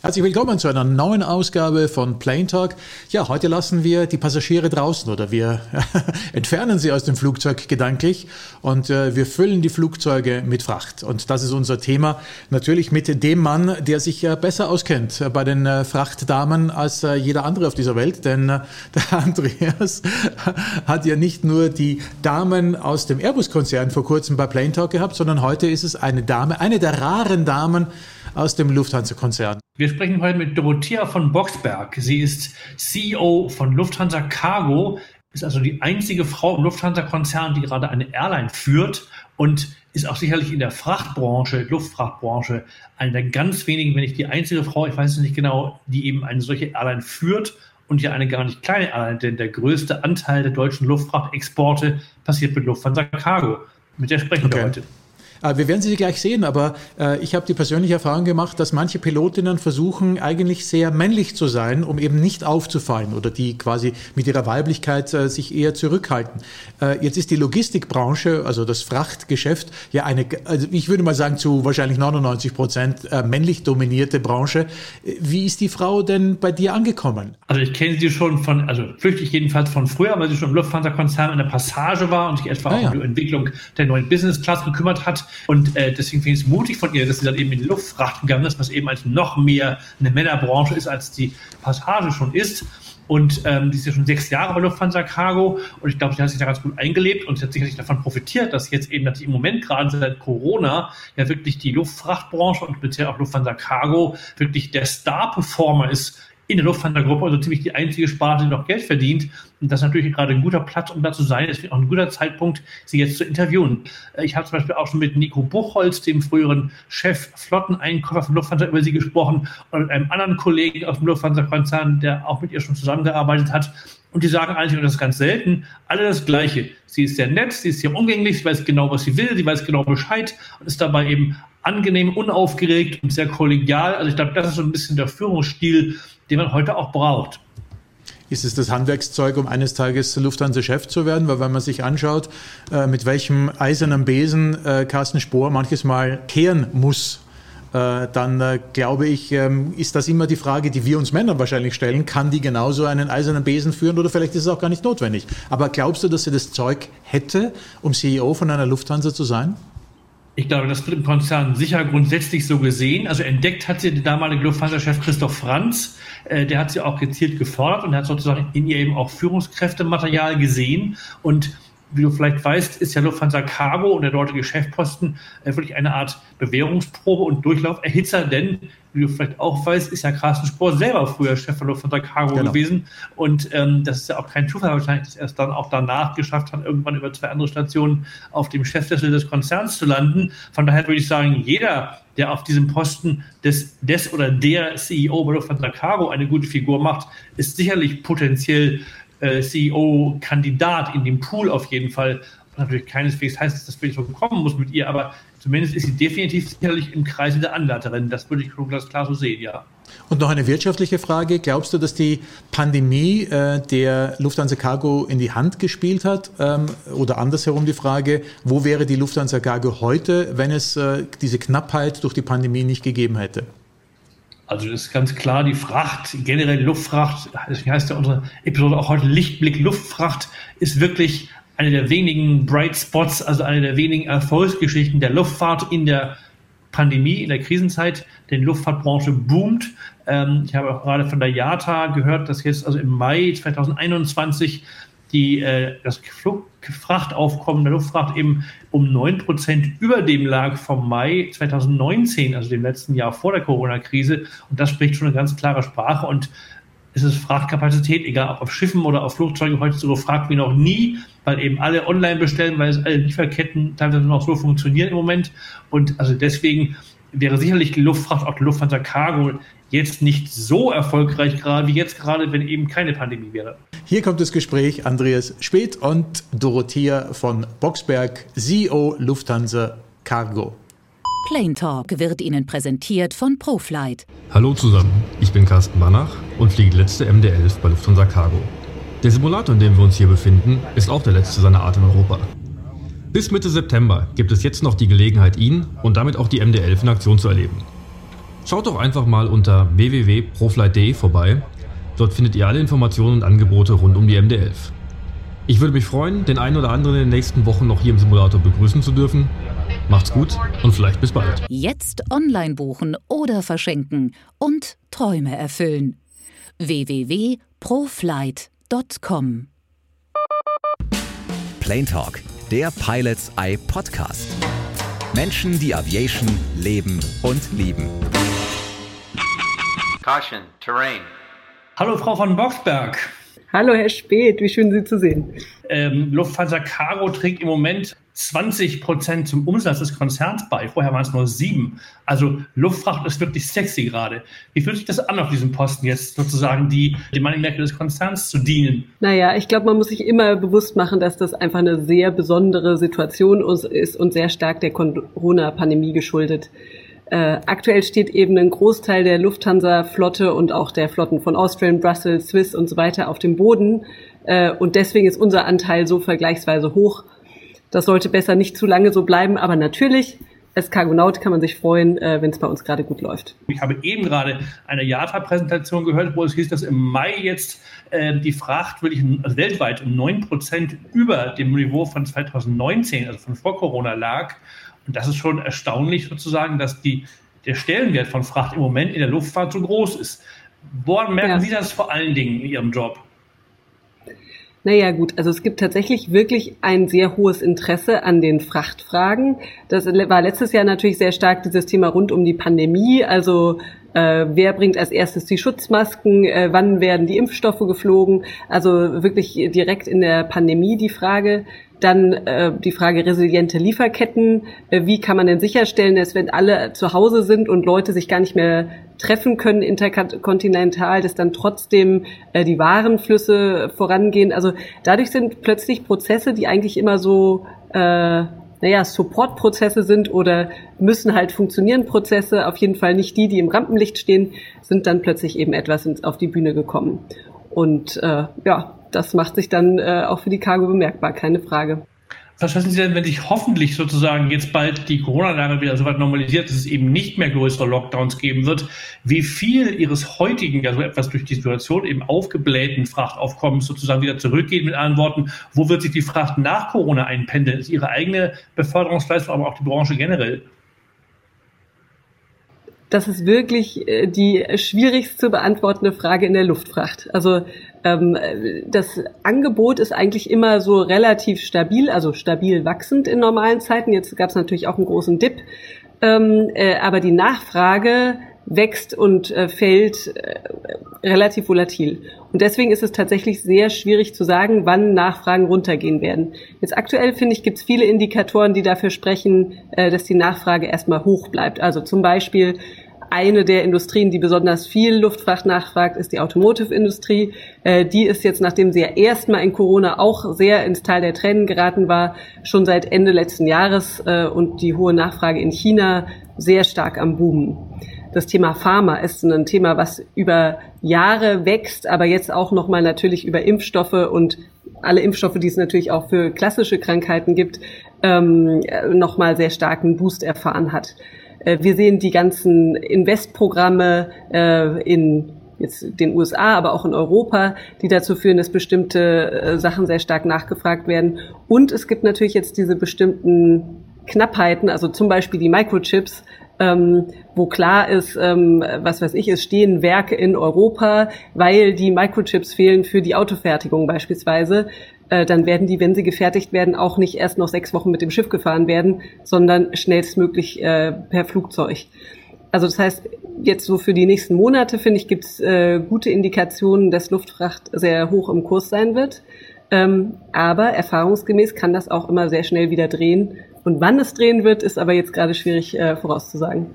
Herzlich willkommen zu einer neuen Ausgabe von Plane Talk. Ja, heute lassen wir die Passagiere draußen oder wir entfernen sie aus dem Flugzeug gedanklich und äh, wir füllen die Flugzeuge mit Fracht. Und das ist unser Thema. Natürlich mit dem Mann, der sich äh, besser auskennt bei den äh, Frachtdamen als äh, jeder andere auf dieser Welt. Denn äh, der Andreas hat ja nicht nur die Damen aus dem Airbus-Konzern vor kurzem bei Plane Talk gehabt, sondern heute ist es eine Dame, eine der raren Damen aus dem Lufthansa-Konzern. Wir sprechen heute mit Dorothea von Boxberg. Sie ist CEO von Lufthansa Cargo, ist also die einzige Frau im Lufthansa-Konzern, die gerade eine Airline führt und ist auch sicherlich in der Frachtbranche, Luftfrachtbranche, eine der ganz wenigen, wenn nicht die einzige Frau, ich weiß es nicht genau, die eben eine solche Airline führt und ja eine gar nicht kleine Airline, denn der größte Anteil der deutschen Luftfrachtexporte passiert mit Lufthansa Cargo. Mit der sprechen okay. wir heute. Äh, wir werden sie gleich sehen, aber äh, ich habe die persönliche Erfahrung gemacht, dass manche Pilotinnen versuchen, eigentlich sehr männlich zu sein, um eben nicht aufzufallen oder die quasi mit ihrer Weiblichkeit äh, sich eher zurückhalten. Jetzt ist die Logistikbranche, also das Frachtgeschäft, ja eine, also ich würde mal sagen, zu wahrscheinlich 99 Prozent männlich dominierte Branche. Wie ist die Frau denn bei dir angekommen? Also ich kenne sie schon von, also flüchtig jedenfalls von früher, weil sie schon im Lufthansa-Konzern in der Passage war und sich etwa ah, auch ja. um die Entwicklung der neuen Business Class gekümmert hat. Und äh, deswegen finde ich es mutig von ihr, dass sie dann eben in die Luftfracht gegangen ist, was eben als noch mehr eine Männerbranche ist, als die Passage schon ist. Und ähm, die ist ja schon sechs Jahre bei Lufthansa Cargo und ich glaube, sie hat sich da ganz gut eingelebt und sie hat sicherlich davon profitiert, dass jetzt eben natürlich im Moment gerade seit Corona ja wirklich die Luftfrachtbranche und speziell auch Lufthansa Cargo wirklich der Star-Performer ist in der Lufthansa-Gruppe, also ziemlich die einzige Sparte, die noch Geld verdient. Und das ist natürlich gerade ein guter Platz, um da zu sein. Es wird auch ein guter Zeitpunkt, sie jetzt zu interviewen. Äh, ich habe zum Beispiel auch schon mit Nico Buchholz, dem früheren Chef Flotteneinkäufer von Lufthansa, über sie gesprochen und mit einem anderen Kollegen aus dem Lufthansa-Konzern, der auch mit ihr schon zusammengearbeitet hat. Und die sagen eigentlich, und das ist ganz selten, alle das Gleiche. Sie ist sehr nett, sie ist sehr umgänglich, sie weiß genau, was sie will, sie weiß genau Bescheid und ist dabei eben angenehm, unaufgeregt und sehr kollegial. Also ich glaube, das ist so ein bisschen der Führungsstil, den man heute auch braucht. Ist es das Handwerkszeug, um eines Tages Lufthansa-Chef zu werden? Weil wenn man sich anschaut, äh, mit welchem eisernen Besen äh, Carsten Spohr manches Mal kehren muss, äh, dann glaube ich, ähm, ist das immer die Frage, die wir uns Männer wahrscheinlich stellen. Kann die genauso einen eisernen Besen führen oder vielleicht ist es auch gar nicht notwendig? Aber glaubst du, dass sie das Zeug hätte, um CEO von einer Lufthansa zu sein? Ich glaube, das wird im Konzern sicher grundsätzlich so gesehen. Also entdeckt hat sie der damalige Lufthansa-Chef Christoph Franz. Äh, der hat sie auch gezielt gefordert und hat sozusagen in ihr eben auch Führungskräftematerial gesehen. Und wie du vielleicht weißt, ist ja Lufthansa Cargo und der dortige Chefposten äh, wirklich eine Art Bewährungsprobe und Durchlauferhitzer, denn wie du vielleicht auch weißt, ist ja Carsten Spohr selber früher Chef von Lufthansa Cargo genau. gewesen und ähm, das ist ja auch kein Zufall wahrscheinlich, dass er es dann auch danach geschafft hat, irgendwann über zwei andere Stationen auf dem Chefsessel des Konzerns zu landen. Von daher würde ich sagen, jeder, der auf diesem Posten des, des oder der CEO bei Lufthansa Cargo eine gute Figur macht, ist sicherlich potenziell äh, CEO-Kandidat in dem Pool auf jeden Fall. Natürlich keineswegs heißt, dass das wirklich so kommen muss mit ihr, aber zumindest ist sie definitiv sicherlich im Kreise der Anwärterin. Das würde ich schon ganz klar so sehen, ja. Und noch eine wirtschaftliche Frage. Glaubst du, dass die Pandemie äh, der Lufthansa Cargo in die Hand gespielt hat? Ähm, oder andersherum die Frage, wo wäre die Lufthansa Cargo heute, wenn es äh, diese Knappheit durch die Pandemie nicht gegeben hätte? Also das ist ganz klar, die Fracht, generell Luftfracht, deswegen heißt ja unsere Episode auch heute Lichtblick Luftfracht, ist wirklich eine der wenigen Bright Spots, also eine der wenigen Erfolgsgeschichten der Luftfahrt in der Pandemie, in der Krisenzeit. Denn die Luftfahrtbranche boomt. Ähm, ich habe auch gerade von der IATA gehört, dass jetzt also im Mai 2021 die, äh, das Frachtaufkommen der Luftfracht eben um 9% über dem lag vom Mai 2019, also dem letzten Jahr vor der Corona-Krise. Und das spricht schon eine ganz klare Sprache. Und es ist Frachtkapazität, egal ob auf Schiffen oder auf Flugzeugen, heute so gefragt wie noch nie, weil eben alle online bestellen, weil es alle Lieferketten teilweise noch so funktionieren im Moment. Und also deswegen wäre sicherlich die Luftfracht, auch die Lufthansa Cargo, jetzt nicht so erfolgreich gerade wie jetzt gerade, wenn eben keine Pandemie wäre. Hier kommt das Gespräch Andreas Speth und Dorothea von Boxberg, CEO Lufthansa Cargo. Plane Talk wird Ihnen präsentiert von ProFlight. Hallo zusammen, ich bin Carsten Banach und fliege letzte MD-11 bei Lufthansa Cargo. Der Simulator, in dem wir uns hier befinden, ist auch der letzte seiner Art in Europa. Bis Mitte September gibt es jetzt noch die Gelegenheit, ihn und damit auch die MD-11 in Aktion zu erleben. Schaut doch einfach mal unter www.proflight.de vorbei. Dort findet ihr alle Informationen und Angebote rund um die MD11. Ich würde mich freuen, den einen oder anderen in den nächsten Wochen noch hier im Simulator begrüßen zu dürfen. Macht's gut und vielleicht bis bald. Jetzt online buchen oder verschenken und Träume erfüllen. www.proflight.com Plane Talk, der Pilots Eye Podcast. Menschen, die Aviation leben und lieben. Caution, Terrain. Hallo Frau von Boxberg. Hallo Herr Speth, wie schön Sie zu sehen. Ähm, Lufthansa Cargo trägt im Moment 20 Prozent zum Umsatz des Konzerns bei. Vorher waren es nur sieben. Also Luftfracht ist wirklich sexy gerade. Wie fühlt sich das an, auf diesem Posten jetzt sozusagen die, die Moneymaker des Konzerns zu dienen? Naja, ich glaube, man muss sich immer bewusst machen, dass das einfach eine sehr besondere Situation ist und sehr stark der Corona-Pandemie geschuldet. Äh, aktuell steht eben ein Großteil der Lufthansa-Flotte und auch der Flotten von Austrian, Brussels, Swiss und so weiter auf dem Boden. Äh, und deswegen ist unser Anteil so vergleichsweise hoch. Das sollte besser nicht zu lange so bleiben, aber natürlich, als Cargonaut kann man sich freuen, äh, wenn es bei uns gerade gut läuft. Ich habe eben gerade eine JATA-Präsentation gehört, wo es hieß, dass im Mai jetzt äh, die Fracht wirklich also weltweit um neun Prozent über dem Niveau von 2019, also von vor Corona lag. Und das ist schon erstaunlich sozusagen, dass die, der Stellenwert von Fracht im Moment in der Luftfahrt so groß ist. Woran merken ja. Sie das vor allen Dingen in Ihrem Job? Naja gut, also es gibt tatsächlich wirklich ein sehr hohes Interesse an den Frachtfragen. Das war letztes Jahr natürlich sehr stark dieses Thema rund um die Pandemie. Also äh, wer bringt als erstes die Schutzmasken? Äh, wann werden die Impfstoffe geflogen? Also wirklich direkt in der Pandemie die Frage. Dann äh, die Frage resiliente Lieferketten. Äh, wie kann man denn sicherstellen, dass wenn alle zu Hause sind und Leute sich gar nicht mehr treffen können interkontinental, dass dann trotzdem äh, die Warenflüsse vorangehen. Also dadurch sind plötzlich Prozesse, die eigentlich immer so äh, naja, Supportprozesse sind oder müssen halt funktionieren Prozesse, auf jeden Fall nicht die, die im Rampenlicht stehen, sind dann plötzlich eben etwas auf die Bühne gekommen. Und äh, ja, das macht sich dann äh, auch für die Cargo bemerkbar, keine Frage. Was schätzen Sie denn, wenn sich hoffentlich sozusagen jetzt bald die Corona-Lage wieder so weit normalisiert, dass es eben nicht mehr größere Lockdowns geben wird, wie viel Ihres heutigen, also etwas durch die Situation eben aufgeblähten Frachtaufkommens sozusagen wieder zurückgeht? Mit anderen Worten, wo wird sich die Fracht nach Corona einpendeln? Ist Ihre eigene Beförderungsleistung, aber auch die Branche generell? Das ist wirklich äh, die schwierigst zu beantwortende Frage in der Luftfracht. Also ähm, das Angebot ist eigentlich immer so relativ stabil, also stabil wachsend in normalen Zeiten. Jetzt gab es natürlich auch einen großen Dip, ähm, äh, aber die Nachfrage wächst und äh, fällt äh, relativ volatil. Und deswegen ist es tatsächlich sehr schwierig zu sagen, wann Nachfragen runtergehen werden. Jetzt aktuell finde ich, gibt es viele Indikatoren, die dafür sprechen, äh, dass die Nachfrage erstmal hoch bleibt. Also zum Beispiel eine der Industrien, die besonders viel Luftfracht nachfragt, ist die Automotive-Industrie. Äh, die ist jetzt, nachdem sie ja erstmal in Corona auch sehr ins Tal der Tränen geraten war, schon seit Ende letzten Jahres äh, und die hohe Nachfrage in China sehr stark am Boomen. Das Thema Pharma ist ein Thema, was über Jahre wächst, aber jetzt auch nochmal natürlich über Impfstoffe und alle Impfstoffe, die es natürlich auch für klassische Krankheiten gibt, ähm, nochmal sehr starken Boost erfahren hat. Äh, wir sehen die ganzen Investprogramme äh, in jetzt den USA, aber auch in Europa, die dazu führen, dass bestimmte äh, Sachen sehr stark nachgefragt werden. Und es gibt natürlich jetzt diese bestimmten Knappheiten, also zum Beispiel die Microchips, ähm, wo klar ist, ähm, was weiß ich, es stehen Werke in Europa, weil die Microchips fehlen für die Autofertigung beispielsweise. Äh, dann werden die, wenn sie gefertigt werden, auch nicht erst noch sechs Wochen mit dem Schiff gefahren werden, sondern schnellstmöglich äh, per Flugzeug. Also das heißt, jetzt so für die nächsten Monate, finde ich, gibt es äh, gute Indikationen, dass Luftfracht sehr hoch im Kurs sein wird. Ähm, aber erfahrungsgemäß kann das auch immer sehr schnell wieder drehen. Und wann es drehen wird, ist aber jetzt gerade schwierig äh, vorauszusagen.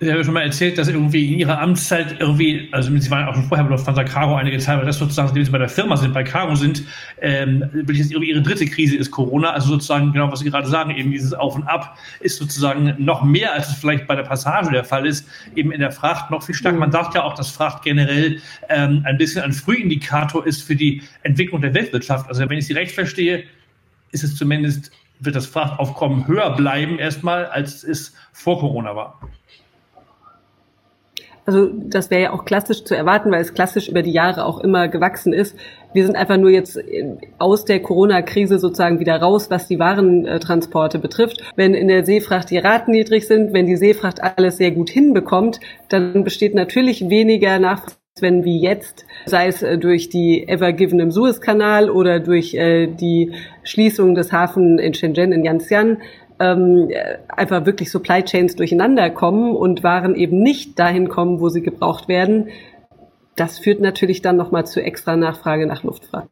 Sie haben schon mal erzählt, dass irgendwie in Ihrer Amtszeit irgendwie, also Sie waren auch schon vorher bei Lufthansa Caro einige Zeit, aber das sozusagen, wenn Sie bei der Firma sind, bei Caro sind, ähm, Ihre dritte Krise ist Corona, also sozusagen genau, was Sie gerade sagen, eben dieses Auf und Ab ist sozusagen noch mehr, als es vielleicht bei der Passage der Fall ist, eben in der Fracht noch viel stärker. Man sagt ja auch, dass Fracht generell ähm, ein bisschen ein Frühindikator ist für die Entwicklung der Weltwirtschaft. Also wenn ich Sie recht verstehe, ist es zumindest, wird das Frachtaufkommen höher bleiben erstmal, als es vor Corona war. Also das wäre ja auch klassisch zu erwarten, weil es klassisch über die Jahre auch immer gewachsen ist. Wir sind einfach nur jetzt aus der Corona-Krise sozusagen wieder raus, was die Warentransporte betrifft. Wenn in der Seefracht die Raten niedrig sind, wenn die Seefracht alles sehr gut hinbekommt, dann besteht natürlich weniger Nachfrage wenn wie jetzt, sei es äh, durch die Ever Given im Suezkanal oder durch äh, die Schließung des Hafens in Shenzhen in Yanxian, ähm, einfach wirklich Supply Chains durcheinander kommen und Waren eben nicht dahin kommen, wo sie gebraucht werden. Das führt natürlich dann nochmal zu extra Nachfrage nach Luftfahrt.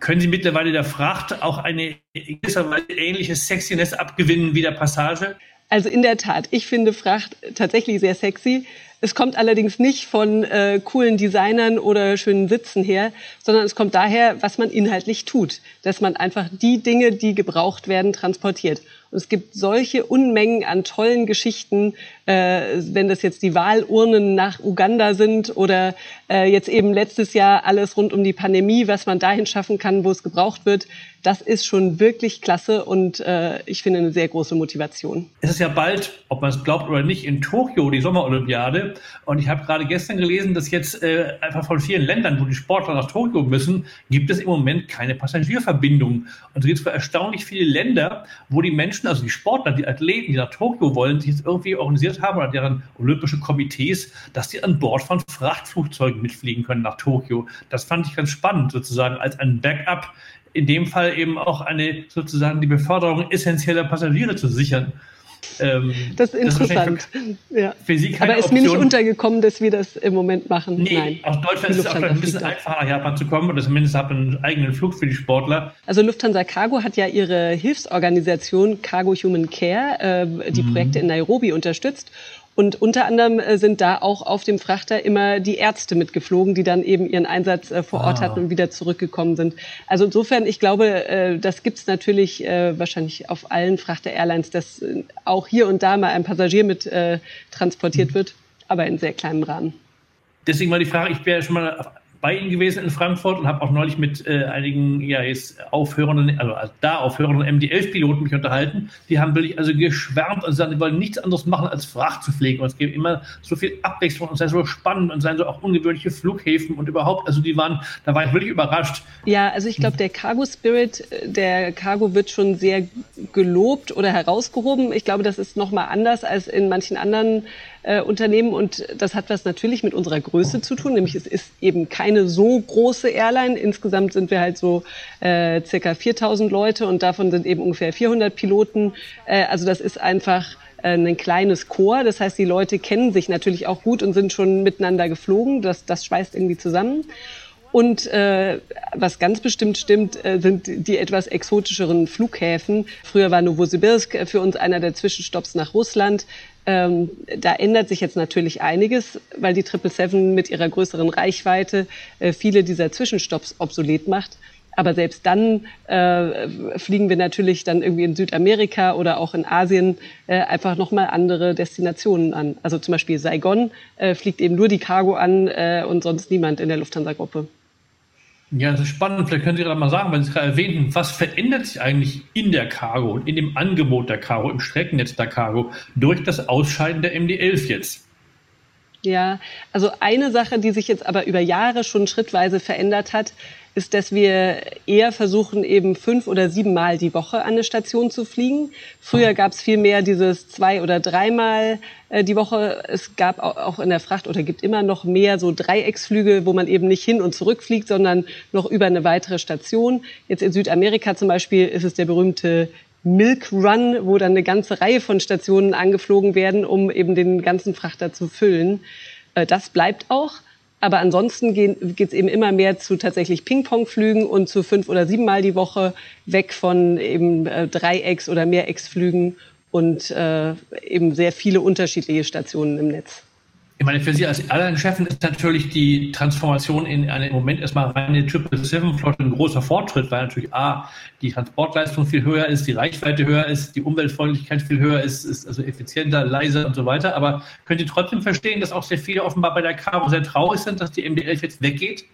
Können Sie mittlerweile der Fracht auch eine gewisserweise ähnliche Sexiness abgewinnen wie der Passage? Also in der Tat, ich finde Fracht tatsächlich sehr sexy. Es kommt allerdings nicht von äh, coolen Designern oder schönen Sitzen her, sondern es kommt daher, was man inhaltlich tut, dass man einfach die Dinge, die gebraucht werden, transportiert. Und es gibt solche Unmengen an tollen Geschichten, äh, wenn das jetzt die Wahlurnen nach Uganda sind oder äh, jetzt eben letztes Jahr alles rund um die Pandemie, was man dahin schaffen kann, wo es gebraucht wird. Das ist schon wirklich klasse und äh, ich finde eine sehr große Motivation. Es ist ja bald, ob man es glaubt oder nicht, in Tokio die Sommerolympiade. Und ich habe gerade gestern gelesen, dass jetzt äh, einfach von vielen Ländern, wo die Sportler nach Tokio müssen, gibt es im Moment keine Passagierverbindung. Und es gibt für erstaunlich viele Länder, wo die Menschen Menschen, also die Sportler, die Athleten, die nach Tokio wollen, sich jetzt irgendwie organisiert haben oder deren olympische Komitees, dass die an Bord von Frachtflugzeugen mitfliegen können nach Tokio. Das fand ich ganz spannend, sozusagen als ein Backup, in dem Fall eben auch eine sozusagen die Beförderung essentieller Passagiere zu sichern. Ähm, das ist interessant. Das ist ja. für Sie keine Aber ist mir nicht untergekommen, dass wir das im Moment machen. Nee, Nein. aus Deutschland ist es auch ein bisschen einfacher, nach Japan zu kommen oder zumindest hat man einen eigenen Flug für die Sportler. Also Lufthansa Cargo hat ja ihre Hilfsorganisation Cargo Human Care, äh, die mhm. Projekte in Nairobi unterstützt. Und unter anderem äh, sind da auch auf dem Frachter immer die Ärzte mitgeflogen, die dann eben ihren Einsatz äh, vor Ort ah. hatten und wieder zurückgekommen sind. Also insofern, ich glaube, äh, das gibt's natürlich wahrscheinlich auf allen Frachter-Airlines, dass auch hier und da mal ein Passagier mit transportiert mhm. wird, aber in sehr kleinem Rahmen. Deswegen war die Frage, ich wäre schon mal bei Ihnen gewesen in Frankfurt und habe auch neulich mit äh, einigen ja jetzt aufhörenden, also, also da aufhörenden MD-11-Piloten mich unterhalten. Die haben wirklich also geschwärmt und sagen, sie wollen nichts anderes machen als Fracht zu pflegen. Und es gibt immer so viel Abwechslung und sei so spannend und seien so auch ungewöhnliche Flughäfen und überhaupt, also die waren, da war ich wirklich überrascht. Ja, also ich glaube, der Cargo Spirit, äh, der Cargo wird schon sehr gelobt oder herausgehoben. Ich glaube, das ist nochmal anders als in manchen anderen äh, Unternehmen und das hat was natürlich mit unserer Größe zu tun, nämlich es ist eben keine so große Airline. Insgesamt sind wir halt so äh, circa 4000 Leute und davon sind eben ungefähr 400 Piloten. Äh, also das ist einfach äh, ein kleines Chor. Das heißt, die Leute kennen sich natürlich auch gut und sind schon miteinander geflogen. Das, das schweißt irgendwie zusammen. Und äh, was ganz bestimmt stimmt, äh, sind die etwas exotischeren Flughäfen. Früher war Novosibirsk für uns einer der Zwischenstopps nach Russland. Ähm, da ändert sich jetzt natürlich einiges, weil die 777 mit ihrer größeren Reichweite äh, viele dieser Zwischenstopps obsolet macht. Aber selbst dann äh, fliegen wir natürlich dann irgendwie in Südamerika oder auch in Asien äh, einfach nochmal andere Destinationen an. Also zum Beispiel Saigon äh, fliegt eben nur die Cargo an äh, und sonst niemand in der Lufthansa-Gruppe. Ja, das ist spannend. Vielleicht können Sie gerade mal sagen, wenn Sie es gerade erwähnten, was verändert sich eigentlich in der Cargo und in dem Angebot der Cargo, im Streckennetz der Cargo durch das Ausscheiden der MD-11 jetzt? Ja, also eine Sache, die sich jetzt aber über Jahre schon schrittweise verändert hat, ist, dass wir eher versuchen, eben fünf oder sieben Mal die Woche an eine Station zu fliegen. Früher gab es viel mehr dieses zwei oder dreimal äh, die Woche. Es gab auch in der Fracht oder gibt immer noch mehr so Dreiecksflüge, wo man eben nicht hin und zurück fliegt, sondern noch über eine weitere Station. Jetzt in Südamerika zum Beispiel ist es der berühmte Milk Run, wo dann eine ganze Reihe von Stationen angeflogen werden, um eben den ganzen Frachter zu füllen. Äh, das bleibt auch. Aber ansonsten geht es eben immer mehr zu tatsächlich Ping-Pong-Flügen und zu fünf oder sieben Mal die Woche weg von eben äh, Dreiecks- oder Mehrecksflügen und äh, eben sehr viele unterschiedliche Stationen im Netz. Ich meine, für Sie als Airline-Chefin ist natürlich die Transformation in eine im Moment erstmal reine 777-Flotte ein großer Fortschritt, weil natürlich A, die Transportleistung viel höher ist, die Reichweite höher ist, die Umweltfreundlichkeit viel höher ist, ist also effizienter, leiser und so weiter. Aber können Sie trotzdem verstehen, dass auch sehr viele offenbar bei der Caro sehr traurig sind, dass die MD-11 jetzt weggeht?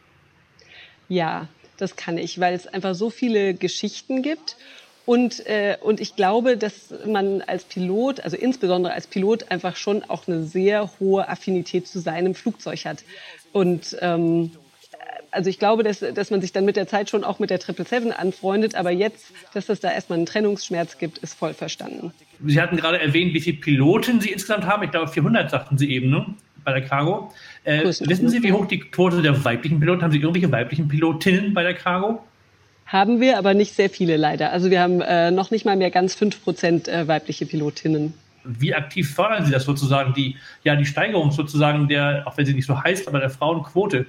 Ja, das kann ich, weil es einfach so viele Geschichten gibt Und, äh, und ich glaube, dass man als Pilot, also insbesondere als Pilot, einfach schon auch eine sehr hohe Affinität zu seinem Flugzeug hat. Und ähm, also ich glaube, dass, dass man sich dann mit der Zeit schon auch mit der 777 anfreundet, aber jetzt, dass es da erstmal einen Trennungsschmerz gibt, ist voll verstanden. Sie hatten gerade erwähnt, wie viele Piloten Sie insgesamt haben. Ich glaube, 400 sagten Sie eben, ne? bei der Cargo. Äh, wissen Sie, wie hoch die Quote der weiblichen Piloten? Haben Sie irgendwelche weiblichen Pilotinnen bei der Cargo? Haben wir, aber nicht sehr viele leider. Also wir haben äh, noch nicht mal mehr ganz 5% äh, weibliche Pilotinnen. Wie aktiv fördern Sie das sozusagen, die, ja, die Steigerung sozusagen der, auch wenn sie nicht so heißt, aber der Frauenquote?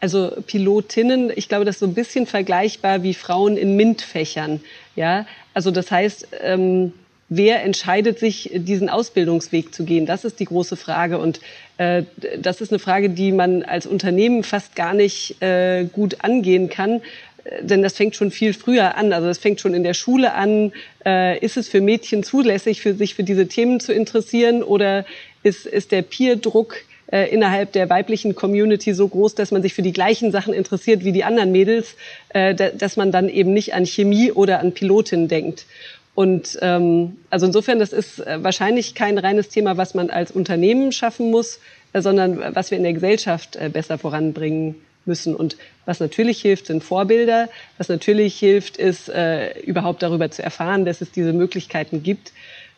Also Pilotinnen, ich glaube, das ist so ein bisschen vergleichbar wie Frauen in MINT-Fächern. Ja, also das heißt, ähm, wer entscheidet sich, diesen Ausbildungsweg zu gehen? Das ist die große Frage. Und äh, das ist eine Frage, die man als Unternehmen fast gar nicht äh, gut angehen kann. Äh, denn das fängt schon viel früher an. Also das fängt schon in der Schule an. Äh, ist es für Mädchen zulässig, für sich für diese Themen zu interessieren? Oder ist, ist der Peer-Druck äh, innerhalb der weiblichen Community so groß, dass man sich für die gleichen Sachen interessiert wie die anderen Mädels, äh, dass man dann eben nicht an Chemie oder an Pilotin denkt. Und ähm, also insofern, das ist äh, wahrscheinlich kein reines Thema, was man als Unternehmen schaffen muss, äh, sondern was wir in der Gesellschaft äh, besser voranbringen müssen. Und was natürlich hilft, sind Vorbilder. Was natürlich hilft, ist äh, überhaupt darüber zu erfahren, dass es diese Möglichkeiten gibt.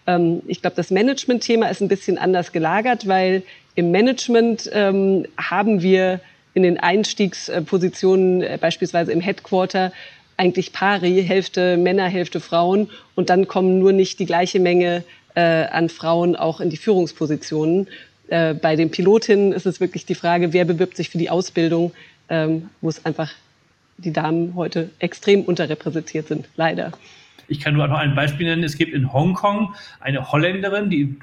Ähm, ich glaube, das Management-Thema ist ein bisschen anders gelagert, weil im Management ähm, haben wir in den Einstiegspositionen, äh, beispielsweise im Headquarter, eigentlich pari, Hälfte Männer, Hälfte Frauen. Und dann kommen nur nicht die gleiche Menge äh, an Frauen auch in die Führungspositionen. Äh, bei den Pilotinnen ist es wirklich die Frage, wer bewirbt sich für die Ausbildung, ähm, wo es einfach die Damen heute extrem unterrepräsentiert sind, leider. Ich kann nur noch ein Beispiel nennen. Es gibt in Hongkong eine Holländerin, die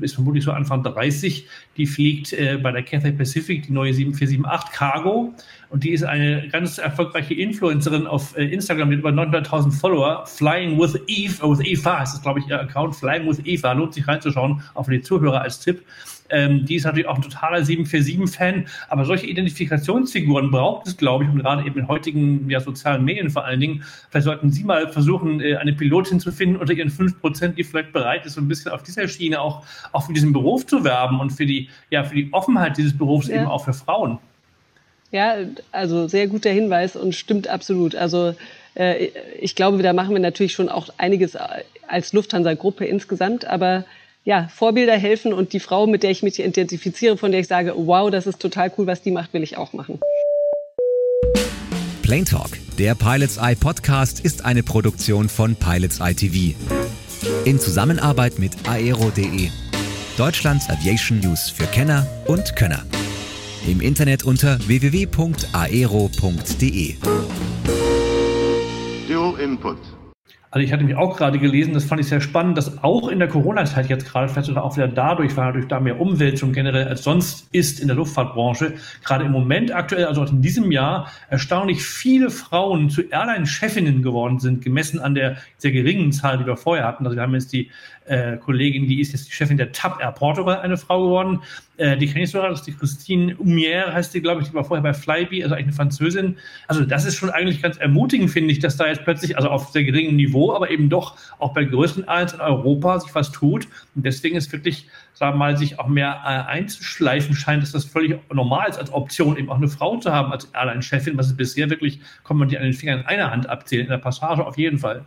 ist vermutlich so Anfang 30, die fliegt äh, bei der Cathay Pacific die neue 7478 Cargo und die ist eine ganz erfolgreiche Influencerin auf äh, Instagram mit über 900.000 Follower. Flying with Eve, with Eva ist das glaube ich ihr Account, Flying with Eva, lohnt sich reinzuschauen, auch für die Zuhörer als Tipp. Ähm, die ist natürlich auch ein totaler 747-Fan. Aber solche Identifikationsfiguren braucht es, glaube ich, und gerade eben in heutigen ja, sozialen Medien vor allen Dingen. Vielleicht sollten Sie mal versuchen, äh, eine Pilotin zu finden unter Ihren 5%, die vielleicht bereit ist, so ein bisschen auf dieser Schiene auch, auch für diesen Beruf zu werben und für die, ja, für die Offenheit dieses Berufs ja. eben auch für Frauen. Ja, also sehr guter Hinweis und stimmt absolut. Also äh, ich glaube, da machen wir natürlich schon auch einiges als Lufthansa-Gruppe insgesamt, aber ja, Vorbilder helfen und die Frau, mit der ich mich identifiziere, von der ich sage, wow, das ist total cool, was die macht, will ich auch machen. Plane Talk, der Pilots Eye Podcast, ist eine Produktion von Pilots Eye TV. In Zusammenarbeit mit aero.de, Deutschlands Aviation News für Kenner und Könner. Im Internet unter www.aero.de. Dual Input. Also ich hatte mich auch gerade gelesen, das fand ich sehr spannend, dass auch in der Corona-Zeit jetzt gerade, vielleicht sogar auch wieder dadurch, weil natürlich da mehr Umwälzung generell als sonst ist in der Luftfahrtbranche, gerade im Moment aktuell, also in diesem Jahr, erstaunlich viele Frauen zu Airline-Chefinnen geworden sind, gemessen an der sehr geringen Zahl, die wir vorher hatten. Also wir haben jetzt die äh, Kollegin, die ist jetzt die Chefin der TAP Air Portugal, eine Frau geworden. Äh, die kenne ich sogar, das ist die Christine Humier, heißt die, glaube ich, die war vorher bei Flybe, also eigentlich eine Französin. Also das ist schon eigentlich ganz ermutigend, finde ich, dass da jetzt plötzlich, also auf sehr geringem Niveau, aber eben doch auch bei größeren Airlines in Europa sich was tut. Und deswegen ist wirklich, sagen wir mal, sich auch mehr äh, einzuschleifen scheint, dass das völlig normal ist, als Option eben auch eine Frau zu haben als Airline-Chefin, was es bisher wirklich, kommt man die an den Fingern in einer Hand abzählen, in der Passage auf jeden Fall.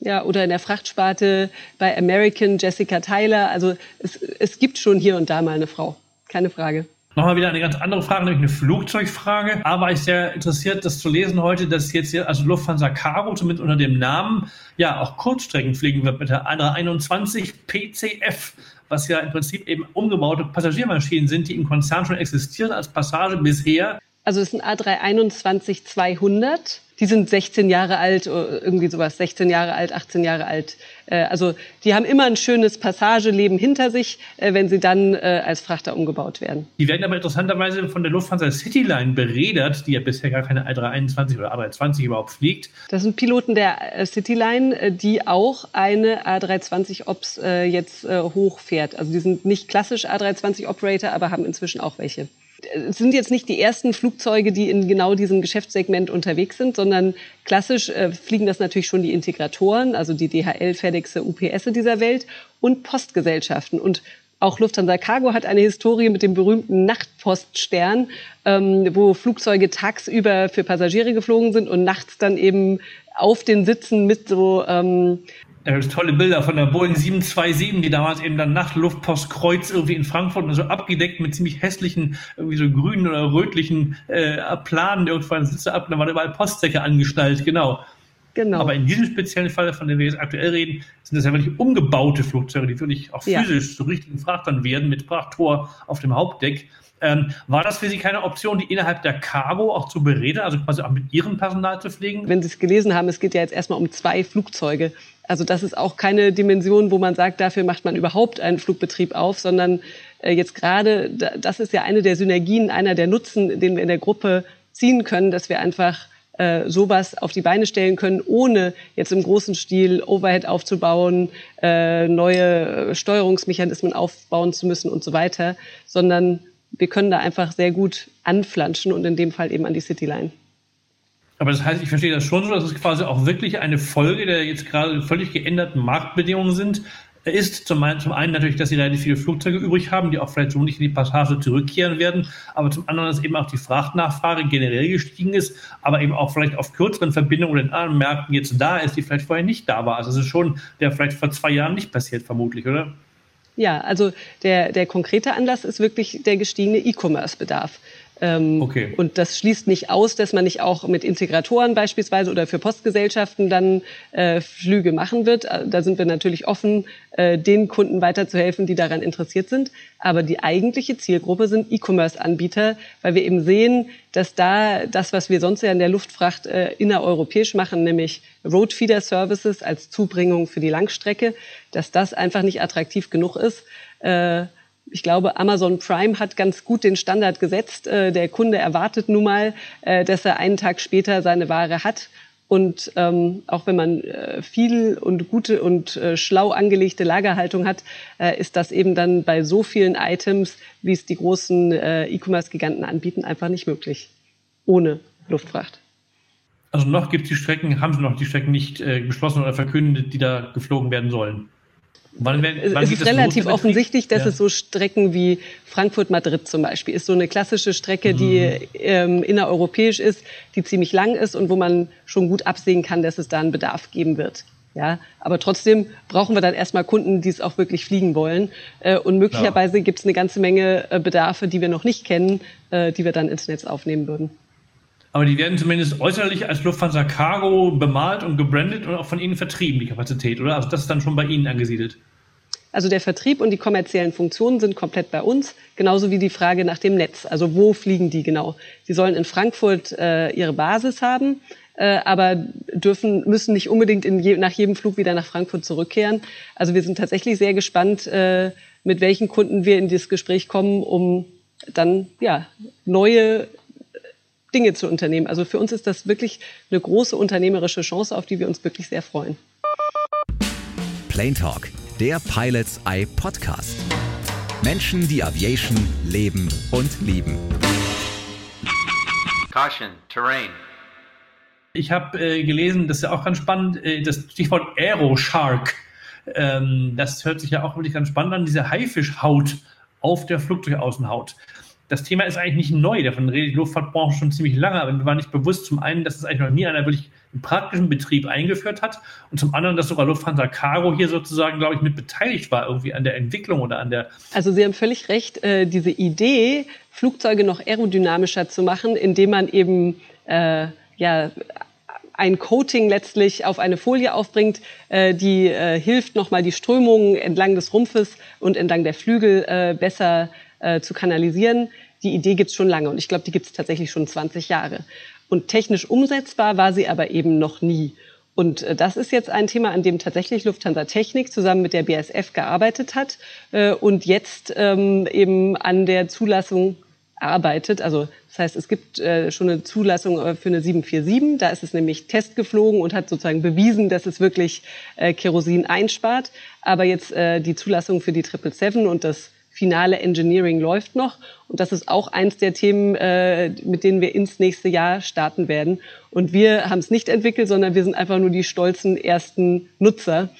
Ja, oder in der Frachtsparte bei American Jessica Tyler. Also es, es gibt schon hier und da mal eine Frau. Keine Frage. Nochmal wieder eine ganz andere Frage, nämlich eine Flugzeugfrage. War ich sehr interessiert, das zu lesen heute, dass jetzt hier, also Lufthansa Cargo, zumindest unter dem Namen, ja, auch Kurzstrecken fliegen wird mit der 21 PCF, was ja im Prinzip eben umgebaute Passagiermaschinen sind, die im Konzern schon existieren als Passage bisher. Also es ist ein A321 200 die sind 16 Jahre alt, äh, irgendwie sowas, 16 Jahre alt, 18 Jahre alt. Äh, also die haben immer ein schönes Passageleben hinter sich, äh, wenn sie dann als Frachter umgebaut werden. Die werden aber interessanterweise von der Lufthansa Cityline beredert, die ja bisher gar keine A321 oder A320 überhaupt fliegt. Das sind Piloten der Cityline, die auch eine A320 Ops jetzt hochfährt. Also die sind nicht klassisch A320 Operator, aber haben inzwischen auch welche. Es sind jetzt nicht die ersten Flugzeuge, die in genau diesem Geschäftssegment unterwegs sind, sondern klassisch äh, fliegen das natürlich schon die Integratoren, also die DHL, FedEx, UPS dieser Welt und Postgesellschaften. Und auch Lufthansa Cargo hat eine Historie mit dem berühmten Nachtpoststern, ähm, wo Flugzeuge tagsüber für Passagiere geflogen sind und nachts dann eben auf den Sitzen mit so ähm, tolle Bilder von der Boeing 727, die damals eben dann Nachtluftpostkreuz irgendwie in Frankfurt und so abgedeckt mit ziemlich hässlichen, irgendwie so grünen oder rötlichen äh, Planen irgendwann Sitze ab, da waren überall Postsäcke angestaltet, genau. Genau. Aber in diesem speziellen Fall, von dem wir jetzt aktuell reden, sind das ja wirklich umgebaute Flugzeuge, die wirklich auch physisch ja. zu richtigen Frachtern werden, mit Frachttor auf dem Hauptdeck. Ähm, war das für Sie keine Option, die innerhalb der Cargo auch zu bereden, also quasi auch mit Ihrem Personal zu fliegen? Wenn Sie es gelesen haben, es geht ja jetzt erstmal um zwei Flugzeuge. Also das ist auch keine Dimension, wo man sagt, dafür macht man überhaupt einen Flugbetrieb auf, sondern äh, jetzt gerade, das ist ja eine der Synergien, einer der Nutzen, den wir in der Gruppe ziehen können, dass wir einfach äh, sowas auf die Beine stellen können, ohne jetzt im großen Stil Overhead aufzubauen, äh, neue Steuerungsmechanismen aufbauen zu müssen und so weiter, sondern wir können da einfach sehr gut anflanschen und in dem Fall eben an die Cityline. Aber das heißt, ich verstehe das schon so, dass es quasi auch wirklich eine Folge der jetzt gerade völlig geänderten Marktbedingungen sind, ist zum einen, zum einen natürlich, dass sie relativ viele Flugzeuge übrig haben, die auch vielleicht so nicht in die Passage zurückkehren werden, aber zum anderen, dass eben auch die Frachtnachfrage generell gestiegen ist, aber eben auch vielleicht auf kürzeren Verbindungen oder in anderen Märkten jetzt da ist, die vielleicht vorher nicht da war. Also es ist schon, der vielleicht vor zwei Jahren nicht passiert, vermutlich, oder? Ja, also der, der konkrete Anlass ist wirklich der gestiegene E-Commerce-Bedarf. Ähm, okay. Und das schließt nicht aus, dass man nicht auch mit Integratoren beispielsweise oder für Postgesellschaften dann äh, Flüge machen wird. Äh, da sind wir natürlich offen, äh, den Kunden weiterzuhelfen, die daran interessiert sind. Aber die eigentliche Zielgruppe sind E-Commerce-Anbieter, weil wir eben sehen, dass da das, was wir sonst ja in der Luftfracht äh, innereuropäisch machen, nämlich Roadfeeder-Services als Zubringung für die Langstrecke, dass das einfach nicht attraktiv genug ist. Äh, ich glaube, Amazon Prime hat ganz gut den Standard gesetzt. Äh, der Kunde erwartet nun mal, äh, dass er einen Tag später seine Ware hat. Und ähm, auch wenn man äh, viel und gute und äh, schlau angelegte Lagerhaltung hat, äh, ist das eben dann bei so vielen Items, wie es die großen äh, E-Commerce-Giganten anbieten, einfach nicht möglich. Ohne Luftfracht. Also noch gibt es die Strecken, haben Sie noch die Strecken nicht beschlossen oder verkündet, die da geflogen werden sollen? Wann, wann es ist relativ offensichtlich, dass ja. es so Strecken wie Frankfurt-Madrid zum Beispiel ist so eine klassische Strecke, die mhm. ähm, innereuropäisch ist, die ziemlich lang ist und wo man schon gut absehen kann, dass es da einen Bedarf geben wird. Ja, aber trotzdem brauchen wir dann erstmal Kunden, die es auch wirklich fliegen wollen. Äh, und möglicherweise ja. gibt es eine ganze Menge äh, Bedarfe, die wir noch nicht kennen, äh, die wir dann ins Netz aufnehmen würden. Aber die werden zumindest äußerlich als Lufthansa Cargo bemalt und gebrandet und auch von Ihnen vertrieben, die Kapazität, oder? Also das ist dann schon bei Ihnen angesiedelt. Also der Vertrieb und die kommerziellen Funktionen sind komplett bei uns, genauso wie die Frage nach dem Netz. Also wo fliegen die genau? Sie sollen in Frankfurt äh, ihre Basis haben, äh, aber dürfen müssen nicht unbedingt je, nach jedem Flug wieder nach Frankfurt zurückkehren. Also wir sind tatsächlich sehr gespannt, äh, mit welchen Kunden wir in dieses Gespräch kommen, um dann ja neue Dinge zu unternehmen. Also für uns ist das wirklich eine große unternehmerische Chance, auf die wir uns wirklich sehr freuen. Plane Talk, der Pilots Eye Podcast. Menschen, die Aviation leben und lieben. Caution, Terrain. Ich habe äh, gelesen, das ist ja auch ganz spannend, äh, das Stichwort Aeroshark. Ähm, das hört sich ja auch wirklich ganz spannend an, diese Haifischhaut auf der Flugzeugaußenhaut das Thema ist eigentlich nicht neu, davon redet die Luftfahrtbranche schon ziemlich lange, aber mir war nicht bewusst, zum einen, dass es eigentlich noch nie einer wirklich im praktischen Betrieb eingeführt hat und zum anderen, dass sogar Lufthansa Cargo hier sozusagen, glaube ich, mit beteiligt war, irgendwie an der Entwicklung oder an der. Also Sie haben völlig recht, äh, diese Idee, Flugzeuge noch aerodynamischer zu machen, indem man eben äh, ja ein Coating letztlich auf eine Folie aufbringt, äh, die äh, hilft, nochmal die Strömungen entlang des Rumpfes und entlang der Flügel äh, besser äh, zu kanalisieren. Die Idee gibt's schon lange und ich glaube, die gibt's tatsächlich schon 20 Jahre. Und technisch umsetzbar war sie aber eben noch nie. Und äh, das ist jetzt ein Thema, an dem tatsächlich Lufthansa Technik zusammen mit der BSF gearbeitet hat äh, und jetzt ähm, eben an der Zulassung arbeitet. Also das heißt, es gibt äh, schon eine Zulassung für eine 747. Da ist es nämlich Test geflogen und hat sozusagen bewiesen, dass es wirklich Kerosin einspart. Aber jetzt die Zulassung für die 777 und das finale Engineering läuft noch. Und das ist auch eins der Themen, äh, mit denen wir ins nächste Jahr starten werden. Und wir haben es nicht entwickelt, sondern wir sind einfach nur die stolzen ersten Nutzer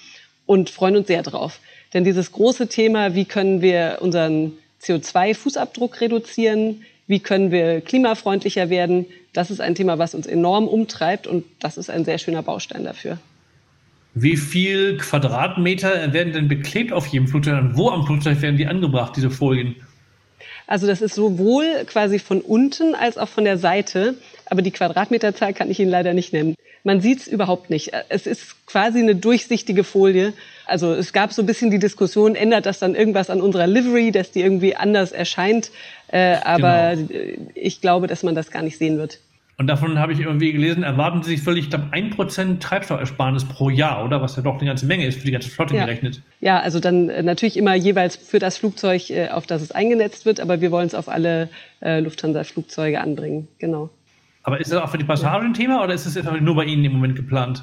und freuen uns sehr drauf. Denn dieses große Thema, wie können wir unseren CO2-Fußabdruck reduzieren, wie können wir klimafreundlicher werden, das ist ein Thema, was uns enorm umtreibt und das ist ein sehr schöner Baustein dafür. Wie viel Quadratmeter werden denn beklebt auf jedem Flugzeug und wo am Flugzeug werden die angebracht, diese Folien? Also das ist sowohl quasi von unten als auch von der Seite, aber die Quadratmeterzahl kann ich Ihnen leider nicht nennen. Man sieht es überhaupt nicht. Es ist quasi eine durchsichtige Folie. Also es gab so ein bisschen die Diskussion, ändert das dann irgendwas an unserer Livery, dass die irgendwie anders erscheint? Äh, aber genau. ich glaube, dass man das gar nicht sehen wird. Und davon habe ich irgendwie gelesen, erwarten Sie sich völlig, ich glaube, ein Prozent Treibstoffersparnis pro Jahr, oder? Was ja doch eine ganze Menge ist für die ganze Flotte ja. gerechnet. Ja, also dann äh, natürlich immer jeweils für das Flugzeug, äh, auf das es eingenetzt wird, aber wir wollen es auf alle äh, Lufthansa-Flugzeuge anbringen, genau. Aber ist das auch für die Passagen ein Thema oder ist es nur bei Ihnen im Moment geplant?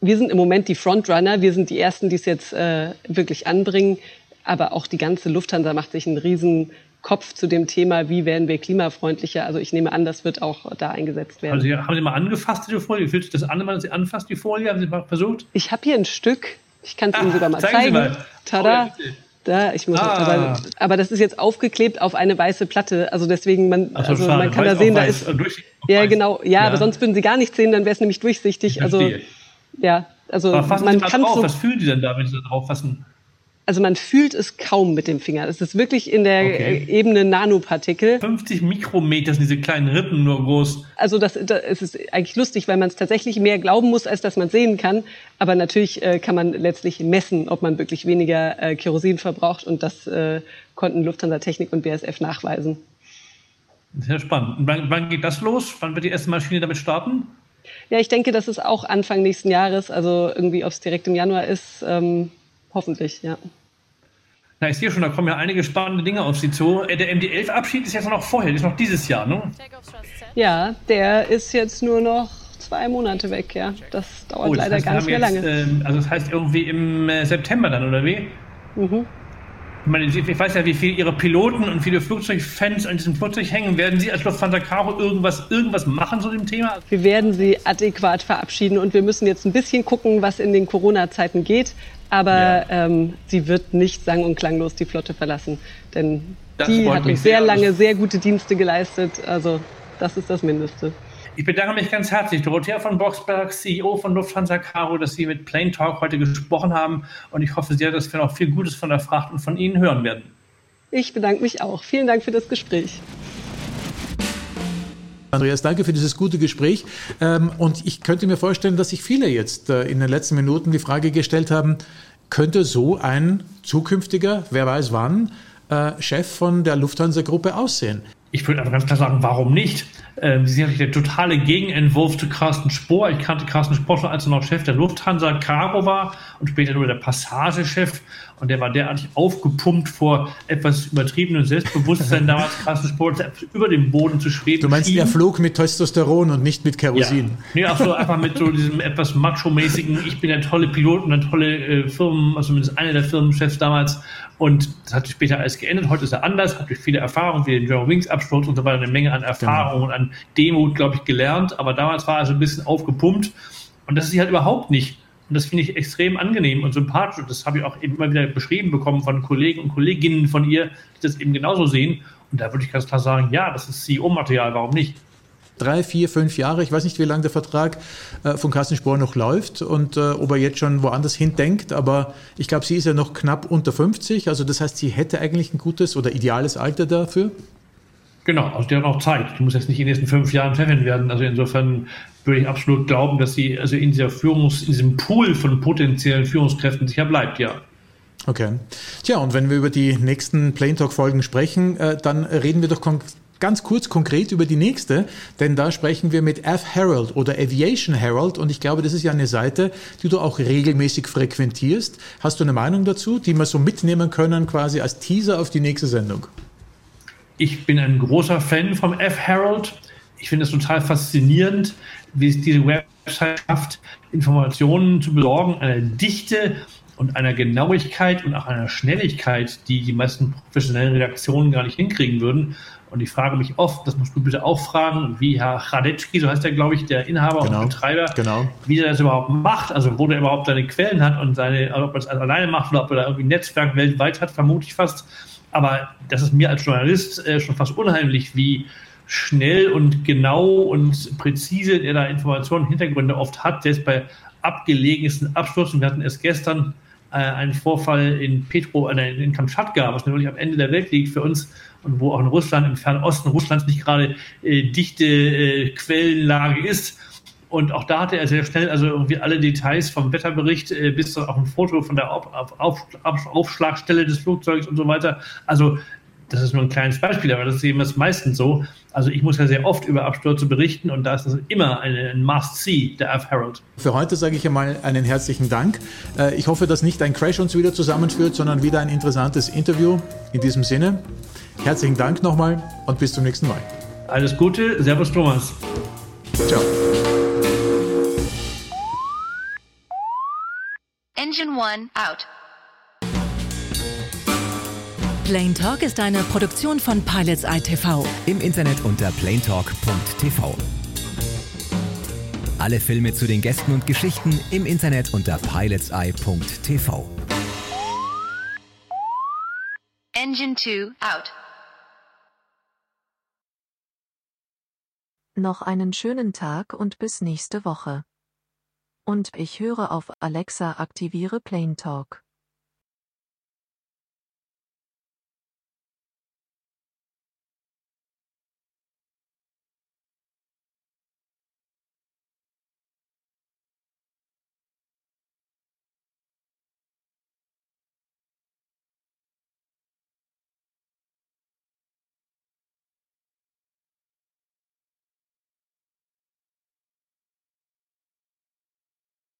Wir sind im Moment die Frontrunner, wir sind die Ersten, die es jetzt äh, wirklich anbringen, aber auch die ganze Lufthansa macht sich einen riesen Kopf zu dem Thema, wie werden wir klimafreundlicher. Also ich nehme an, das wird auch da eingesetzt werden. Also haben Sie mal angefasst, diese Folie? Fühlt sich das an, wenn sie anfasst, die Folie? Haben Sie mal versucht? Ich habe hier ein Stück. Ich kann es Ihnen sogar mal zeigen. zeigen. Mal. Tada. Oh, da, ich muss, ah. aber, aber das ist jetzt aufgeklebt auf eine weiße Platte. Also deswegen, man, so, also man kann da sehen, da ist. Ja, weiß. genau. Ja, ja, aber sonst würden Sie gar nichts sehen, dann wäre es nämlich durchsichtig. Also, ja, also man kann drauf. So, Was fühlen Sie denn da, wenn Sie da drauf fassen? Also man fühlt es kaum mit dem Finger. Es ist wirklich in der okay. Ebene Nanopartikel. 50 Mikrometer sind diese kleinen Rippen nur groß. Also das, das es ist eigentlich lustig, weil man es tatsächlich mehr glauben muss, als dass man sehen kann. Aber natürlich äh, kann man letztlich messen, ob man wirklich weniger äh, Kerosin verbraucht. Und das äh, konnten Lufthansa Technik und BSF nachweisen. Sehr spannend. Und wann, wann geht das los? Wann wird die erste Maschine damit starten? Ja, ich denke, das ist auch Anfang nächsten Jahres. Also irgendwie, ob es direkt im Januar ist. Ähm, Hoffentlich, ja. Na, ich sehe schon, da kommen ja einige spannende Dinge auf Sie zu. Äh, der MD-11-Abschied ist jetzt noch vorher, ist noch dieses Jahr, ne? Ja, der ist jetzt nur noch zwei Monate weg, ja. Das dauert oh, das leider heißt, gar nicht mehr jetzt, lange. Ähm, also das heißt irgendwie im äh, September dann, oder wie? Mhm. Ich, meine, ich weiß ja, wie viele Ihre Piloten und viele Flugzeugfans an diesem Flugzeug hängen. Werden Sie als Lufthansa Caro irgendwas, irgendwas machen zu dem Thema? Wir werden sie adäquat verabschieden und wir müssen jetzt ein bisschen gucken, was in den Corona-Zeiten geht. Aber ja. ähm, sie wird nicht sang- und klanglos die Flotte verlassen. Denn das die hat uns sehr, sehr lange sehr gute Dienste geleistet. Also das ist das Mindeste. Ich bedanke mich ganz herzlich, Dorothea von Boxberg, CEO von Lufthansa Caro, dass Sie mit Plain Talk heute gesprochen haben. Und ich hoffe sehr, dass wir noch viel Gutes von der Fracht und von Ihnen hören werden. Ich bedanke mich auch. Vielen Dank für das Gespräch. Andreas, danke für dieses gute Gespräch. Ähm, und ich könnte mir vorstellen, dass sich viele jetzt äh, in den letzten Minuten die Frage gestellt haben, könnte so ein zukünftiger, wer weiß wann, äh, Chef von der Lufthansa-Gruppe aussehen? Ich würde einfach ganz klar sagen, warum nicht? Ähm, sie sind natürlich der totale Gegenentwurf zu Carsten Spohr. Ich kannte Carsten Spohr schon, als er noch Chef der Lufthansa Caro war und später nur der Passagechef. Und der war derartig aufgepumpt vor etwas übertriebenem Selbstbewusstsein damals, Carsten Spohr, über dem Boden zu schweben. Du meinst, er flog mit Testosteron und nicht mit Kerosin? Ja, nee, auch so einfach mit so diesem etwas macho-mäßigen, ich bin der tolle Pilot und eine tolle äh, Firmen, also zumindest einer der Firmenchefs damals. Und das hat sich später alles geändert. Heute ist er anders, hat durch viele Erfahrungen, wie den German Wings Absturz und so weiter, eine Menge an Erfahrungen genau. und an Demut, glaube ich, gelernt. Aber damals war er so ein bisschen aufgepumpt. Und das ist halt überhaupt nicht. Und das finde ich extrem angenehm und sympathisch. Und das habe ich auch eben immer wieder beschrieben bekommen von Kollegen und Kolleginnen von ihr, die das eben genauso sehen. Und da würde ich ganz klar sagen, ja, das ist CEO-Material, warum nicht? drei, vier, fünf Jahre. Ich weiß nicht, wie lange der Vertrag äh, von Carsten Spohr noch läuft und äh, ob er jetzt schon woanders hin denkt. Aber ich glaube, sie ist ja noch knapp unter 50. Also das heißt, sie hätte eigentlich ein gutes oder ideales Alter dafür. Genau, also die hat auch Zeit. Die muss jetzt nicht in den nächsten fünf Jahren Chefin werden. Also insofern würde ich absolut glauben, dass sie also in dieser Führungs, in diesem Pool von potenziellen Führungskräften sicher bleibt, ja. Okay. Tja, und wenn wir über die nächsten Plain Talk Folgen sprechen, äh, dann reden wir doch ganz kurz konkret über die nächste, denn da sprechen wir mit F Herald oder Aviation Herald und ich glaube, das ist ja eine Seite, die du auch regelmäßig frequentierst. Hast du eine Meinung dazu, die wir so mitnehmen können quasi als Teaser auf die nächste Sendung? Ich bin ein großer Fan vom F Herald. Ich finde es total faszinierend, wie es diese Website schafft, Informationen zu besorgen, eine Dichte und einer Genauigkeit und auch einer Schnelligkeit, die die meisten professionellen Redaktionen gar nicht hinkriegen würden. Und ich frage mich oft, das musst du bitte auch fragen, wie Herr Radetschki, so heißt er, glaube ich, der Inhaber genau, und Betreiber, genau. wie er das überhaupt macht, also wo der überhaupt seine Quellen hat und seine, ob er es alleine macht oder ob er da irgendwie ein Netzwerk weltweit hat, vermute ich fast. Aber das ist mir als Journalist äh, schon fast unheimlich, wie schnell und genau und präzise er da Informationen, Hintergründe oft hat, selbst bei abgelegensten Abstürzen. Wir hatten erst gestern äh, einen Vorfall in Petro, äh, in Kamtschatka, was natürlich am Ende der Welt liegt für uns und wo auch in Russland, im Fernen Osten Russlands nicht gerade äh, dichte äh, Quellenlage ist. Und auch da hatte er sehr schnell also irgendwie alle Details vom Wetterbericht äh, bis auch ein Foto von der Auf, Auf, Auf, Aufschlagstelle des Flugzeugs und so weiter. Also das ist nur ein kleines Beispiel, aber das ist eben das meistens so. Also ich muss ja sehr oft über Abstürze berichten und da ist das immer eine, ein Must-See, der F Herald. Für heute sage ich einmal einen herzlichen Dank. Äh, ich hoffe, dass nicht ein Crash uns wieder zusammenführt, sondern wieder ein interessantes Interview. In diesem Sinne, herzlichen Dank nochmal und bis zum nächsten Mal. Alles Gute, Servus Thomas. Ciao. Engine 1 out. Plane Talk ist eine Produktion von Pilots ITV. Im Internet unter planetalk.tv. Alle Filme zu den Gästen und Geschichten im Internet unter pilotseye.tv. Engine 2 out. Noch einen schönen Tag und bis nächste Woche. Und ich höre auf Alexa aktiviere Plane Talk.